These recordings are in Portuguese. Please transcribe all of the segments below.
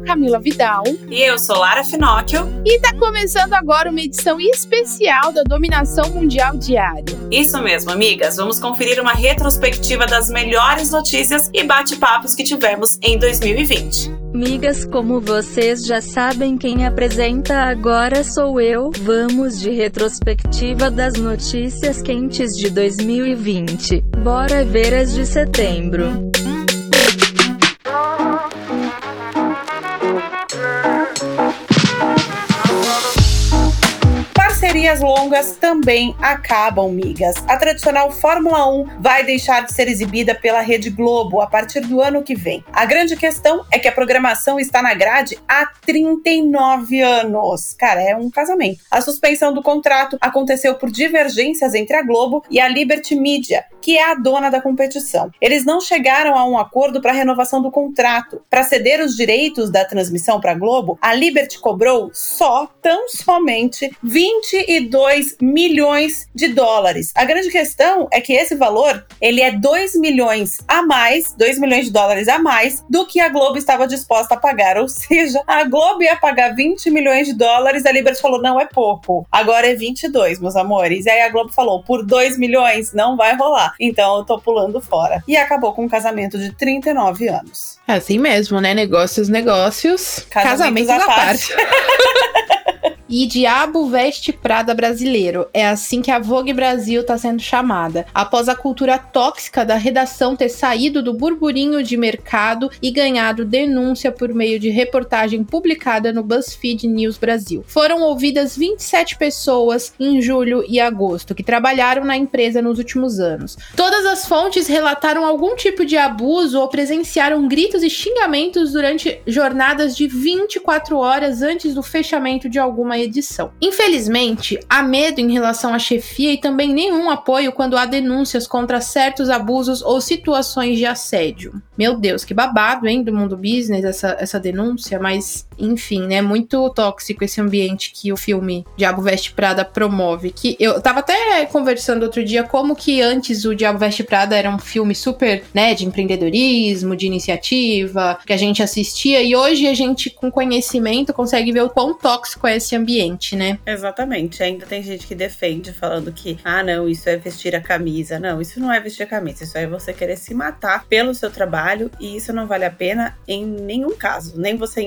Camila Vidal. E eu sou Lara Finocchio. E tá começando agora uma edição especial da Dominação Mundial Diária. Isso mesmo, amigas. Vamos conferir uma retrospectiva das melhores notícias e bate-papos que tivemos em 2020. Migas, como vocês já sabem, quem apresenta agora sou eu. Vamos de retrospectiva das notícias quentes de 2020. Bora ver as de setembro. Parcerias longas também acabam, migas. A tradicional Fórmula 1 vai deixar de ser exibida pela Rede Globo a partir do ano que vem. A grande questão é que a programação está na grade há 39 anos. Cara, é um casamento. A suspensão do contrato aconteceu por divergências entre a Globo e a Liberty Media, que é a dona da competição. Eles não chegaram a um acordo para renovação do contrato. Para ceder os direitos da transmissão para a Globo, a Liberty cobrou só, tão somente, 20 22 milhões de dólares. A grande questão é que esse valor, ele é 2 milhões a mais, 2 milhões de dólares a mais do que a Globo estava disposta a pagar. Ou seja, a Globo ia pagar 20 milhões de dólares, a Liberty falou: "Não é pouco. Agora é 22, meus amores". E aí a Globo falou: "Por 2 milhões não vai rolar". Então eu tô pulando fora. E acabou com um casamento de 39 anos. É assim mesmo, né? Negócios, negócios. Casamentos, casamentos à parte. parte. e Diabo Veste Prada Brasileiro. É assim que a Vogue Brasil está sendo chamada, após a cultura tóxica da redação ter saído do burburinho de mercado e ganhado denúncia por meio de reportagem publicada no BuzzFeed News Brasil. Foram ouvidas 27 pessoas em julho e agosto que trabalharam na empresa nos últimos anos. Todas as fontes relataram algum tipo de abuso ou presenciaram gritos e xingamentos durante jornadas de 24 horas antes do fechamento de alguma edição. Infelizmente, há medo em relação à chefia e também nenhum apoio quando há denúncias contra certos abusos ou situações de assédio. Meu Deus, que babado, hein, do mundo business essa, essa denúncia, mas enfim, né, muito tóxico esse ambiente que o filme Diabo Veste Prada promove. Que eu tava até conversando outro dia como que antes o Diabo Veste Prada era um filme super, né, de empreendedorismo, de iniciativa, que a gente assistia e hoje a gente com conhecimento consegue ver o quão tóxico é esse ambiente, né? Exatamente. Ainda tem gente que defende falando que, ah, não, isso é vestir a camisa. Não, isso não é vestir a camisa. Isso é você querer se matar pelo seu trabalho e isso não vale a pena em nenhum caso. Nem você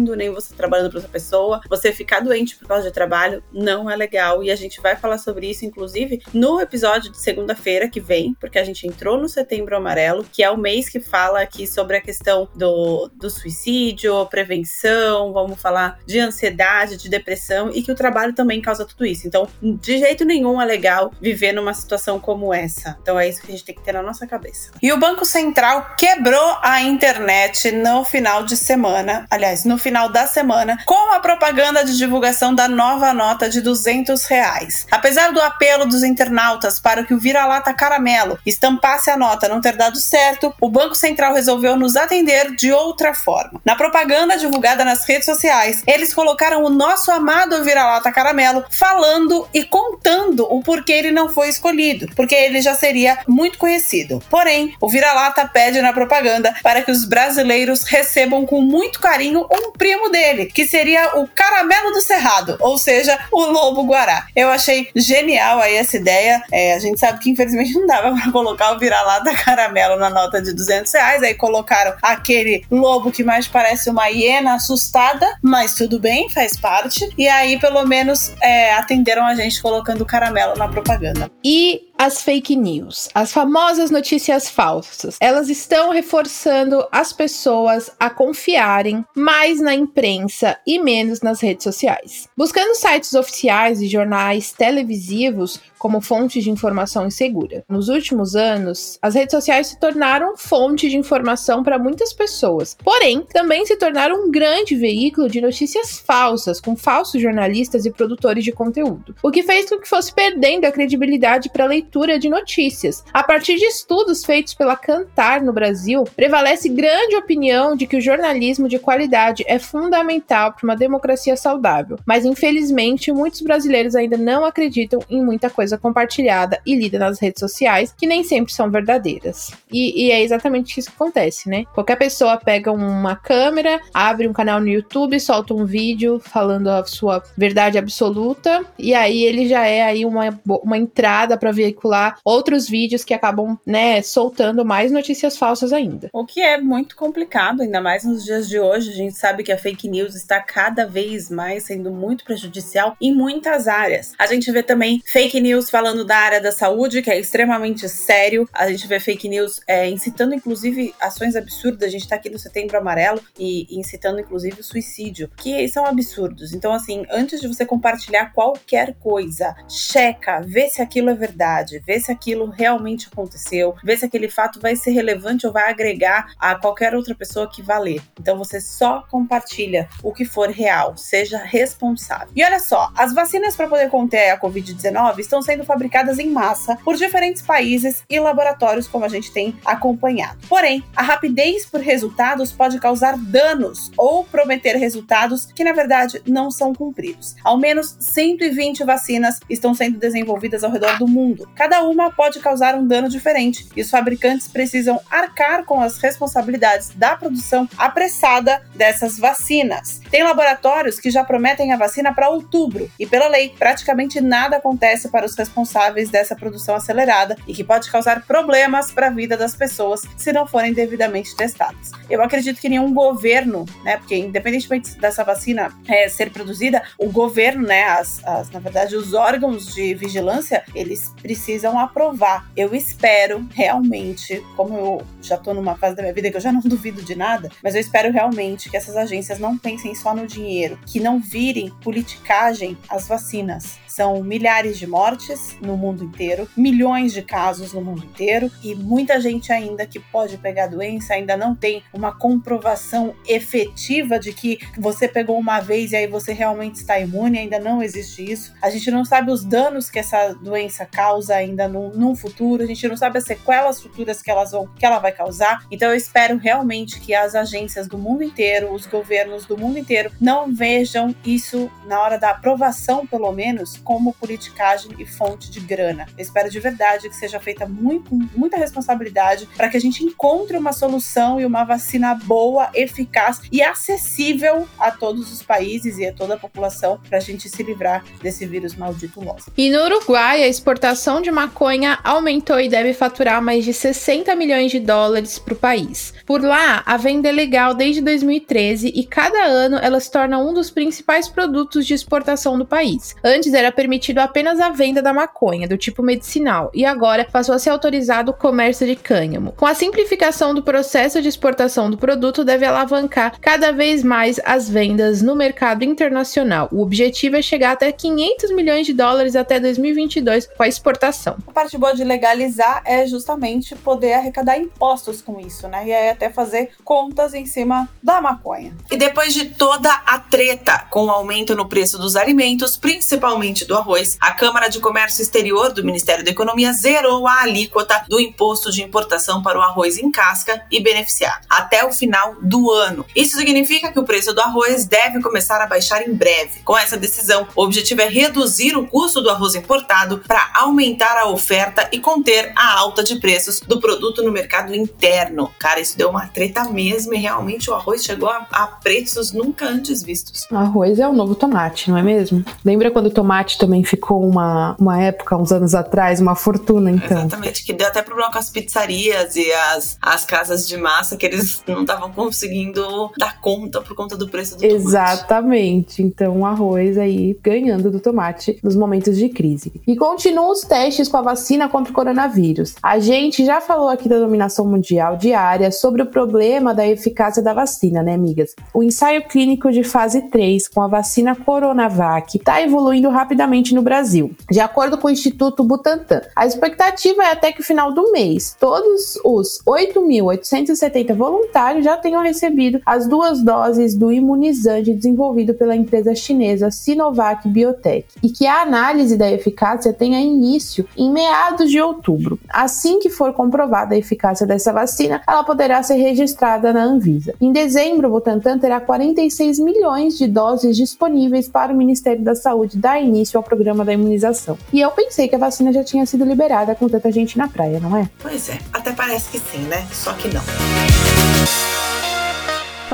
nem você trabalhando para outra pessoa. Você ficar doente por causa de trabalho não é legal e a gente vai falar sobre isso, inclusive, no episódio de segunda-feira que vem, porque a gente entrou no Setembro Amarelo, que é o mês que fala aqui sobre a questão do, do suicídio, prevenção, vamos falar de ansiedade, de depressão e que o trabalho também causa tudo isso. Então, de jeito nenhum é legal viver numa situação como essa. Então, é isso que a gente tem que ter na nossa cabeça. E o Banco Central quebrou a internet no final de semana, aliás, no final da semana, com a propaganda de divulgação da nova nota de 200 reais. Apesar do apelo dos internautas para que o vira-lata caramelo estampasse a nota não ter dado certo, o Banco Central resolveu nos atender de outra forma. Na propaganda divulgada nas redes sociais, eles colocaram o nosso amado vira-lata caramelo falando e contando o porquê ele não foi escolhido, porque ele já seria muito conhecido. Porém, o vira-lata pede na propaganda para que os brasileiros recebam com muito carinho um primo dele, que seria o caramelo do cerrado, ou seja, o lobo guará. Eu achei genial aí essa ideia. É, a gente sabe que infelizmente não dava para colocar o vira-lata caramelo na nota de 200 reais, aí colocaram aquele lobo que mais parece uma hiena assustada, mas tudo bem, faz parte. E aí, pelo menos, é, atenderam a gente colocando caramelo na propaganda. E as fake news, as famosas notícias falsas, elas estão reforçando as pessoas a confiarem mais na imprensa e menos nas redes sociais. Buscando sites oficiais e jornais televisivos como fonte de informação insegura. Nos últimos anos, as redes sociais se tornaram fonte de informação para muitas pessoas, porém, também se tornaram um grande veículo de notícias falsas, com falsos jornalistas e produtores de conteúdo, o que fez com que fosse perdendo a credibilidade para leitores leitura de notícias. A partir de estudos feitos pela Cantar no Brasil, prevalece grande opinião de que o jornalismo de qualidade é fundamental para uma democracia saudável. Mas infelizmente, muitos brasileiros ainda não acreditam em muita coisa compartilhada e lida nas redes sociais, que nem sempre são verdadeiras. E, e é exatamente isso que acontece, né? Qualquer pessoa pega uma câmera, abre um canal no YouTube, solta um vídeo falando a sua verdade absoluta, e aí ele já é aí uma, uma entrada para veicular outros vídeos que acabam, né, soltando mais notícias falsas ainda. O que é muito complicado, ainda mais nos dias de hoje. A gente sabe que a fake news está cada vez mais sendo muito prejudicial em muitas áreas. A gente vê também fake news falando da área da saúde, que é extremamente sério. A gente vê fake news é, incitando, inclusive, ações absurdas. A gente está aqui no Setembro Amarelo e, e incitando, inclusive, o suicídio, que são absurdos. Então, assim, antes de você compartilhar qualquer coisa, checa, vê se aquilo é verdade, vê se aquilo realmente aconteceu, vê se aquele fato vai ser relevante ou vai agregar a qualquer outra pessoa que vá ler. Então, você só compartilha o que for real, seja responsável. E olha só, as vacinas para poder conter a Covid-19 estão sendo fabricadas em massa por diferentes países e laboratórios, como a gente tem acompanhado. Porém, a rapidez por resultados pode causar danos ou prometer resultados que, na verdade, não são cumpridos. Ao menos 120 vacinas estão sendo desenvolvidas ao redor do mundo. Cada uma pode causar um dano diferente e os fabricantes precisam arcar com as responsabilidades da produção apressada dessas vacinas. Tem laboratórios que já prometem a vacina para outubro e, pela lei, praticamente nada acontece para os responsáveis dessa produção acelerada e que pode causar problemas para a vida das pessoas se não forem devidamente testadas. Eu acredito que nenhum governo, né, porque independentemente dessa vacina é, ser produzida, o governo, né, as, as, na verdade, os órgãos de vigilância, eles precisam aprovar. Eu espero realmente, como eu já estou numa fase da minha vida que eu já não duvido de nada, mas eu espero realmente que essas agências não pensem só no dinheiro, que não virem politicagem as vacinas. São milhares de mortes no mundo inteiro, milhões de casos no mundo inteiro e muita gente ainda que pode pegar a doença ainda não tem uma comprovação efetiva de que você pegou uma vez e aí você realmente está imune, ainda não existe isso. A gente não sabe os danos que essa doença causa ainda no, no futuro, a gente não sabe as sequelas futuras que, elas vão, que ela vai causar. Então eu espero realmente que as agências do mundo inteiro, os governos do mundo inteiro, não vejam isso na hora da aprovação, pelo menos, como politicagem e fonte de grana. Eu espero de verdade que seja feita muito, muita responsabilidade para que a gente encontre uma solução e uma vacina boa, eficaz e acessível a todos os países e a toda a população para a gente se livrar desse vírus maldito nosso. E no Uruguai, a exportação de maconha aumentou e deve faturar mais de 60 milhões de dólares para o país. Por lá, a venda é legal desde 2013 e cada ano ela se torna um dos principais produtos de exportação do país. Antes era permitido apenas a venda da maconha, do tipo medicinal, e agora passou a ser autorizado o comércio de cânhamo. Com a simplificação do processo de exportação do produto, deve alavancar cada vez mais as vendas no mercado internacional. O objetivo é chegar até 500 milhões de dólares até 2022 com a exportação. A parte boa de legalizar é justamente poder arrecadar impostos com isso, né? E aí até fazer contas em cima da maconha. E depois de toda a treta com o aumento no preço dos alimentos, principalmente do arroz, a Câmara de Comércio Exterior do Ministério da Economia zerou a alíquota do imposto de importação para o arroz em casca e beneficiado até o final do ano. Isso significa que o preço do arroz deve começar a baixar em breve. Com essa decisão, o objetivo é reduzir o custo do arroz importado para aumentar a oferta e conter a alta de preços do produto no mercado interno. Cara, isso deu uma treta mesmo e realmente o arroz chegou a, a preços nunca antes vistos. O arroz é o novo tomate, não é mesmo? Lembra quando o tomate também ficou uma, uma época, uns anos atrás, uma fortuna, então. Exatamente, que deu até problema com as pizzarias e as, as casas de massa, que eles não estavam conseguindo dar conta por conta do preço do tomate. Exatamente. Então, o arroz aí ganhando do tomate nos momentos de crise. E continuam os testes com a vacina contra o coronavírus. A gente já falou aqui da dominação mundial diária sobre o problema da eficácia da vacina, né, amigas? O ensaio clínico de fase 3 com a vacina Coronavac está evoluindo rapidamente no Brasil. De acordo com o Instituto Butantan, a expectativa é até que no final do mês todos os 8.870 voluntários já tenham recebido as duas doses do imunizante desenvolvido pela empresa chinesa Sinovac Biotech e que a análise da eficácia tenha início em meados de outubro. Assim que for comprovada a eficácia dessa vacina, ela poderá ser registrada na Anvisa. Em dezembro, o Butantan terá 46 milhões de doses disponíveis para o Ministério da Saúde dar início ao programa da imunização. E eu pensei que a vacina já tinha sido liberada com tanta gente na praia, não é? Pois é, até parece que sim, né? Só que não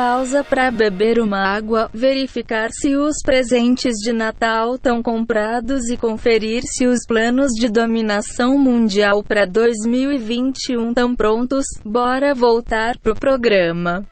pausa para beber uma água, verificar se os presentes de Natal estão comprados e conferir se os planos de dominação mundial para 2021 estão prontos. Bora voltar pro programa.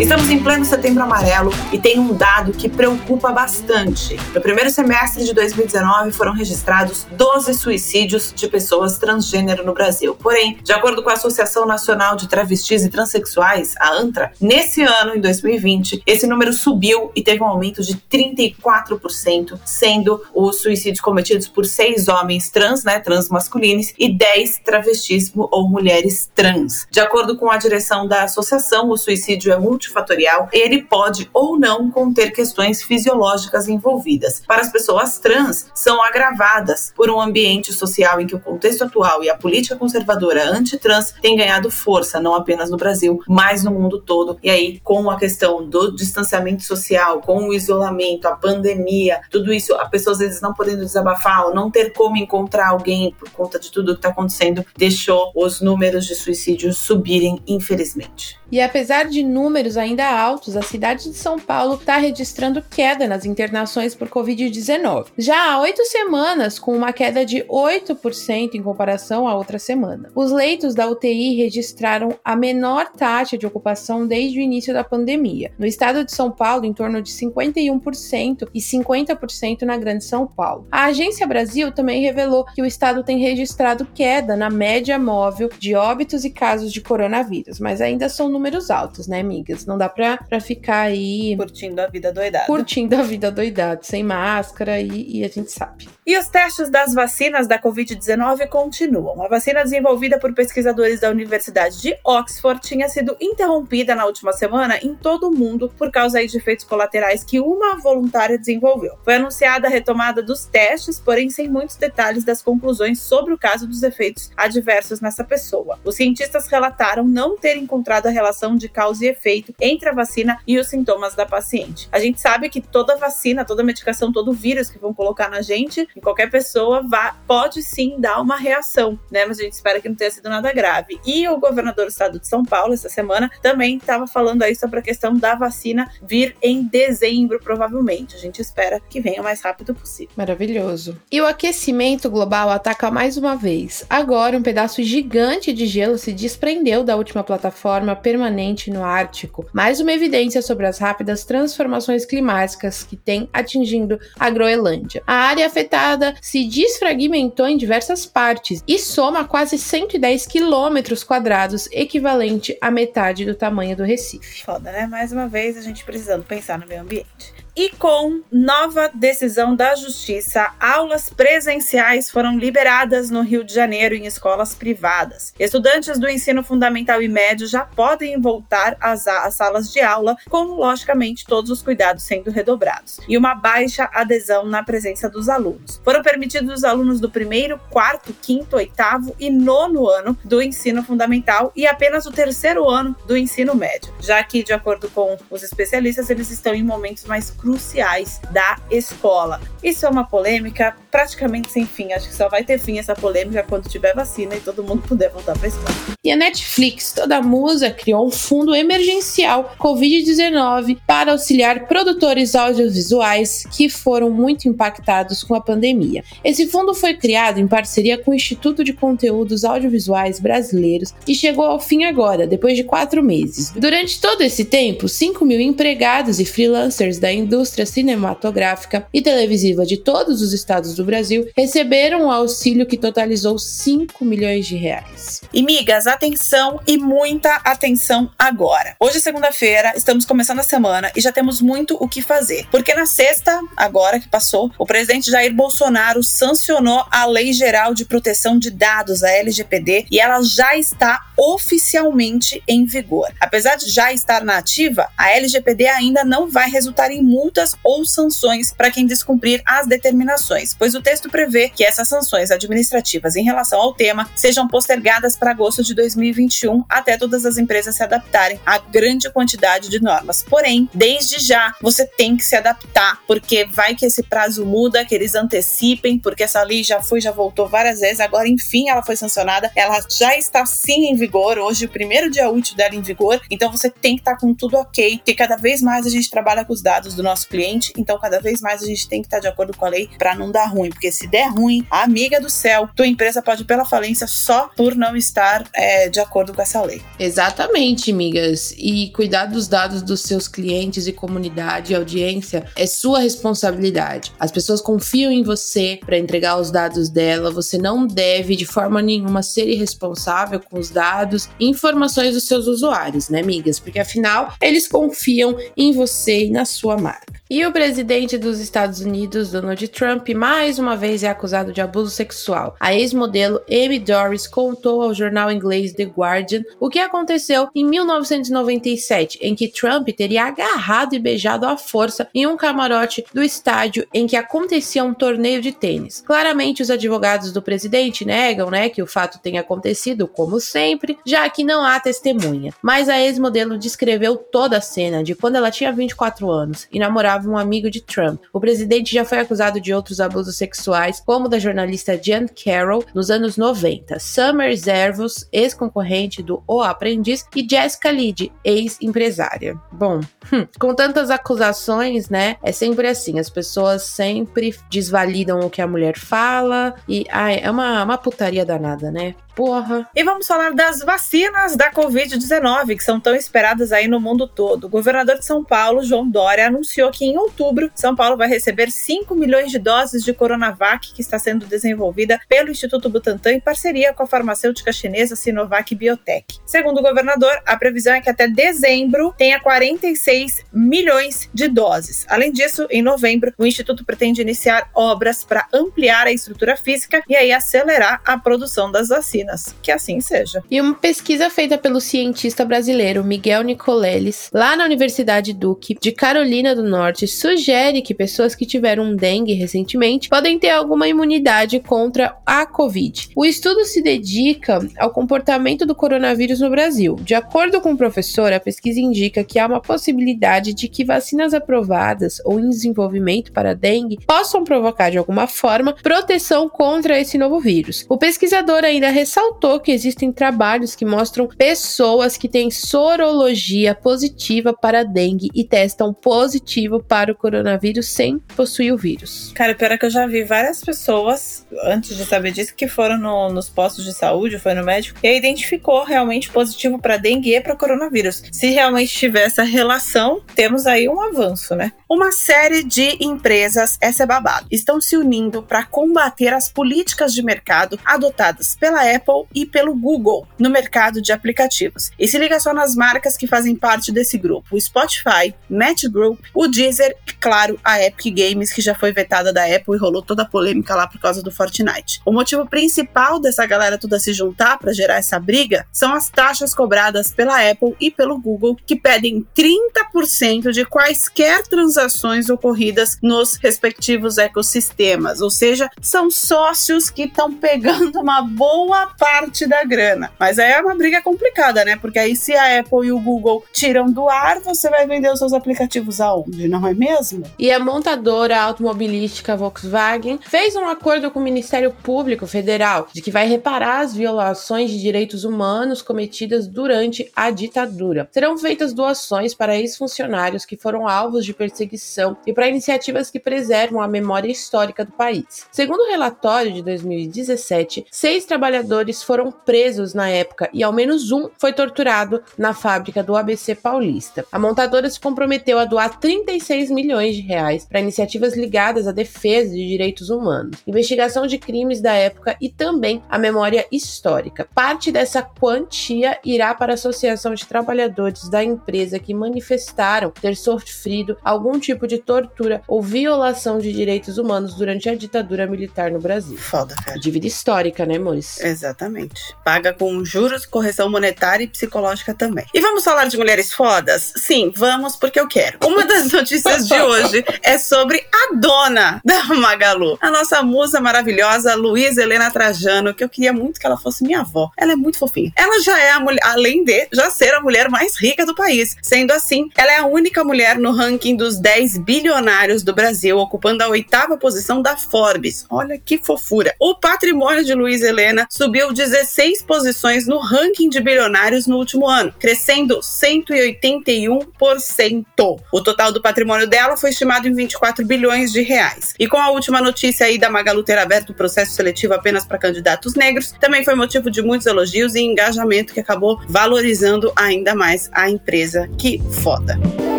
Estamos em pleno setembro amarelo e tem um dado que preocupa bastante. No primeiro semestre de 2019 foram registrados 12 suicídios de pessoas transgênero no Brasil. Porém, de acordo com a Associação Nacional de Travestis e Transsexuais, a ANTRA, nesse ano, em 2020, esse número subiu e teve um aumento de 34%, sendo os suicídios cometidos por seis homens trans, né, trans masculinos, e 10 travestis ou mulheres trans. De acordo com a direção da associação, o suicídio é multi multifatorial, ele pode ou não conter questões fisiológicas envolvidas. Para as pessoas trans, são agravadas por um ambiente social em que o contexto atual e a política conservadora anti-trans têm ganhado força, não apenas no Brasil, mas no mundo todo. E aí, com a questão do distanciamento social, com o isolamento, a pandemia, tudo isso, a pessoa às vezes não podendo desabafar ou não ter como encontrar alguém por conta de tudo que está acontecendo, deixou os números de suicídio subirem, infelizmente. E apesar de números ainda altos, a cidade de São Paulo está registrando queda nas internações por Covid-19. Já há oito semanas, com uma queda de 8% em comparação à outra semana. Os leitos da UTI registraram a menor taxa de ocupação desde o início da pandemia. No estado de São Paulo, em torno de 51% e 50% na Grande São Paulo. A Agência Brasil também revelou que o estado tem registrado queda na média móvel de óbitos e casos de coronavírus, mas ainda são números altos, né, amigas? Não dá pra, pra ficar aí. Curtindo a vida doidada. Curtindo a vida doidada, sem máscara e, e a gente sabe. E os testes das vacinas da Covid-19 continuam. A vacina desenvolvida por pesquisadores da Universidade de Oxford tinha sido interrompida na última semana em todo o mundo por causa de efeitos colaterais que uma voluntária desenvolveu. Foi anunciada a retomada dos testes, porém sem muitos detalhes das conclusões sobre o caso dos efeitos adversos nessa pessoa. Os cientistas relataram não ter encontrado a relação relação de causa e efeito entre a vacina e os sintomas da paciente. A gente sabe que toda vacina, toda medicação, todo vírus que vão colocar na gente, em qualquer pessoa, vá, pode sim dar uma reação, né? Mas a gente espera que não tenha sido nada grave. E o governador do estado de São Paulo, essa semana, também estava falando aí sobre a questão da vacina vir em dezembro, provavelmente. A gente espera que venha o mais rápido possível. Maravilhoso. E o aquecimento global ataca mais uma vez. Agora, um pedaço gigante de gelo se desprendeu da última plataforma permanente no Ártico, mais uma evidência sobre as rápidas transformações climáticas que têm atingindo a Groenlândia. A área afetada se desfragmentou em diversas partes e soma quase 110 quilômetros quadrados, equivalente à metade do tamanho do Recife. Foda, né? Mais uma vez a gente precisando pensar no meio ambiente. E com nova decisão da Justiça, aulas presenciais foram liberadas no Rio de Janeiro em escolas privadas. Estudantes do ensino fundamental e médio já podem voltar às, às salas de aula, com, logicamente, todos os cuidados sendo redobrados. E uma baixa adesão na presença dos alunos. Foram permitidos os alunos do primeiro, quarto, quinto, oitavo e nono ano do ensino fundamental e apenas o terceiro ano do ensino médio, já que, de acordo com os especialistas, eles estão em momentos mais cruciais cruciais da escola. Isso é uma polêmica praticamente sem fim. Acho que só vai ter fim essa polêmica quando tiver vacina e todo mundo puder voltar para escola. E a Netflix, toda musa, criou um fundo emergencial Covid-19 para auxiliar produtores audiovisuais que foram muito impactados com a pandemia. Esse fundo foi criado em parceria com o Instituto de Conteúdos Audiovisuais Brasileiros e chegou ao fim agora, depois de quatro meses. Durante todo esse tempo, 5 mil empregados e freelancers da indústria cinematográfica e televisiva de todos os estados do Brasil receberam o auxílio que totalizou 5 milhões de reais. E migas, atenção e muita atenção agora. Hoje é segunda-feira, estamos começando a semana e já temos muito o que fazer. Porque na sexta, agora que passou, o presidente Jair Bolsonaro sancionou a Lei Geral de Proteção de Dados, a LGPD, e ela já está oficialmente em vigor. Apesar de já estar na ativa, a LGPD ainda não vai resultar em multas ou sanções para quem descumprir as determinações, pois o texto prevê que essas sanções administrativas em relação ao tema sejam postergadas para agosto de 2021 até todas as empresas se adaptarem à grande quantidade de normas. Porém, desde já você tem que se adaptar, porque vai que esse prazo muda, que eles antecipem, porque essa lei já foi, já voltou várias vezes, agora enfim ela foi sancionada, ela já está sim em vigor, hoje o primeiro dia útil dela em vigor, então você tem que estar com tudo ok, porque cada vez mais a gente trabalha com os dados do nosso cliente, então cada vez mais a gente tem que estar de acordo com a lei para não dar ruim, porque se der ruim, amiga do céu, tua empresa pode ir pela falência só por não estar é, de acordo com essa lei. Exatamente, amigas. E cuidar dos dados dos seus clientes e comunidade e audiência é sua responsabilidade. As pessoas confiam em você para entregar os dados dela, você não deve de forma nenhuma ser irresponsável com os dados e informações dos seus usuários, né, amigas? Porque afinal, eles confiam em você e na sua marca. E o presidente dos Estados Unidos, Donald Trump, mais uma vez é acusado de abuso sexual. A ex-modelo Amy Doris contou ao jornal inglês The Guardian o que aconteceu em 1997, em que Trump teria agarrado e beijado à força em um camarote do estádio em que acontecia um torneio de tênis. Claramente, os advogados do presidente negam, né, que o fato tenha acontecido, como sempre, já que não há testemunha. Mas a ex-modelo descreveu toda a cena de quando ela tinha 24 anos e namorava um amigo de Trump. O presidente já foi acusado de outros abusos sexuais, como da jornalista Jan Carroll nos anos 90, Summer Zervos, ex-concorrente do O Aprendiz, e Jessica Lid, ex-empresária. Bom, hum, com tantas acusações, né? É sempre assim, as pessoas sempre desvalidam o que a mulher fala e ai, é uma, uma putaria danada, né? Porra. E vamos falar das vacinas da Covid-19, que são tão esperadas aí no mundo todo. O governador de São Paulo, João Dória, anunciou que em outubro, São Paulo vai receber 5 milhões de doses de Coronavac, que está sendo desenvolvida pelo Instituto Butantan em parceria com a farmacêutica chinesa Sinovac Biotech. Segundo o governador, a previsão é que até dezembro tenha 46 milhões de doses. Além disso, em novembro, o Instituto pretende iniciar obras para ampliar a estrutura física e aí acelerar a produção das vacinas vacinas. Que assim seja. E uma pesquisa feita pelo cientista brasileiro Miguel Nicoleles, lá na Universidade Duke de Carolina do Norte, sugere que pessoas que tiveram dengue recentemente podem ter alguma imunidade contra a Covid. O estudo se dedica ao comportamento do coronavírus no Brasil. De acordo com o professor, a pesquisa indica que há uma possibilidade de que vacinas aprovadas ou em desenvolvimento para dengue possam provocar de alguma forma proteção contra esse novo vírus. O pesquisador ainda ressalta ressaltou que existem trabalhos que mostram pessoas que têm sorologia positiva para dengue e testam positivo para o coronavírus sem possuir o vírus. Cara, pior é que eu já vi várias pessoas, antes de saber disso, que foram no, nos postos de saúde, foi no médico, e identificou realmente positivo para dengue e para coronavírus. Se realmente tiver essa relação, temos aí um avanço, né? Uma série de empresas, essa é babado, estão se unindo para combater as políticas de mercado adotadas pela Apple e pelo Google no mercado de aplicativos. E se liga só nas marcas que fazem parte desse grupo: o Spotify, Match Group, o Deezer e, claro, a Epic Games, que já foi vetada da Apple e rolou toda a polêmica lá por causa do Fortnite. O motivo principal dessa galera toda se juntar para gerar essa briga são as taxas cobradas pela Apple e pelo Google, que pedem 30% de quaisquer transações ocorridas nos respectivos ecossistemas, ou seja, são sócios que estão pegando uma boa parte da grana. Mas aí é uma briga complicada, né? Porque aí se a Apple e o Google tiram do ar, você vai vender os seus aplicativos aonde, não é mesmo? E a montadora automobilística Volkswagen fez um acordo com o Ministério Público Federal de que vai reparar as violações de direitos humanos cometidas durante a ditadura. Serão feitas doações para ex-funcionários que foram alvos de perseguição e para iniciativas que preservam a memória histórica do país. Segundo o relatório de 2017, seis trabalhadores montadores foram presos na época e ao menos um foi torturado na fábrica do ABC Paulista. A montadora se comprometeu a doar 36 milhões de reais para iniciativas ligadas à defesa de direitos humanos, investigação de crimes da época e também a memória histórica. Parte dessa quantia irá para a Associação de Trabalhadores da empresa que manifestaram ter sofrido algum tipo de tortura ou violação de direitos humanos durante a ditadura militar no Brasil. Foda, cara. Dívida histórica, né, Mois? Exatamente. Paga com juros, correção monetária e psicológica também. E vamos falar de mulheres fodas? Sim, vamos, porque eu quero. Uma das notícias de hoje é sobre a dona da Magalu, a nossa musa maravilhosa Luísa Helena Trajano, que eu queria muito que ela fosse minha avó. Ela é muito fofinha. Ela já é a mulher, além de já ser a mulher mais rica do país. Sendo assim, ela é a única mulher no ranking dos 10 bilionários do Brasil, ocupando a oitava posição da Forbes. Olha que fofura. O patrimônio de Luiz Helena subiu 16 posições no ranking de bilionários no último ano, crescendo 181%. O total do patrimônio dela foi estimado em 24 bilhões de reais. E com a última notícia aí da Magalu ter aberto o processo seletivo apenas para candidatos negros, também foi motivo de muitos elogios e engajamento que acabou valorizando ainda mais a empresa. Que foda.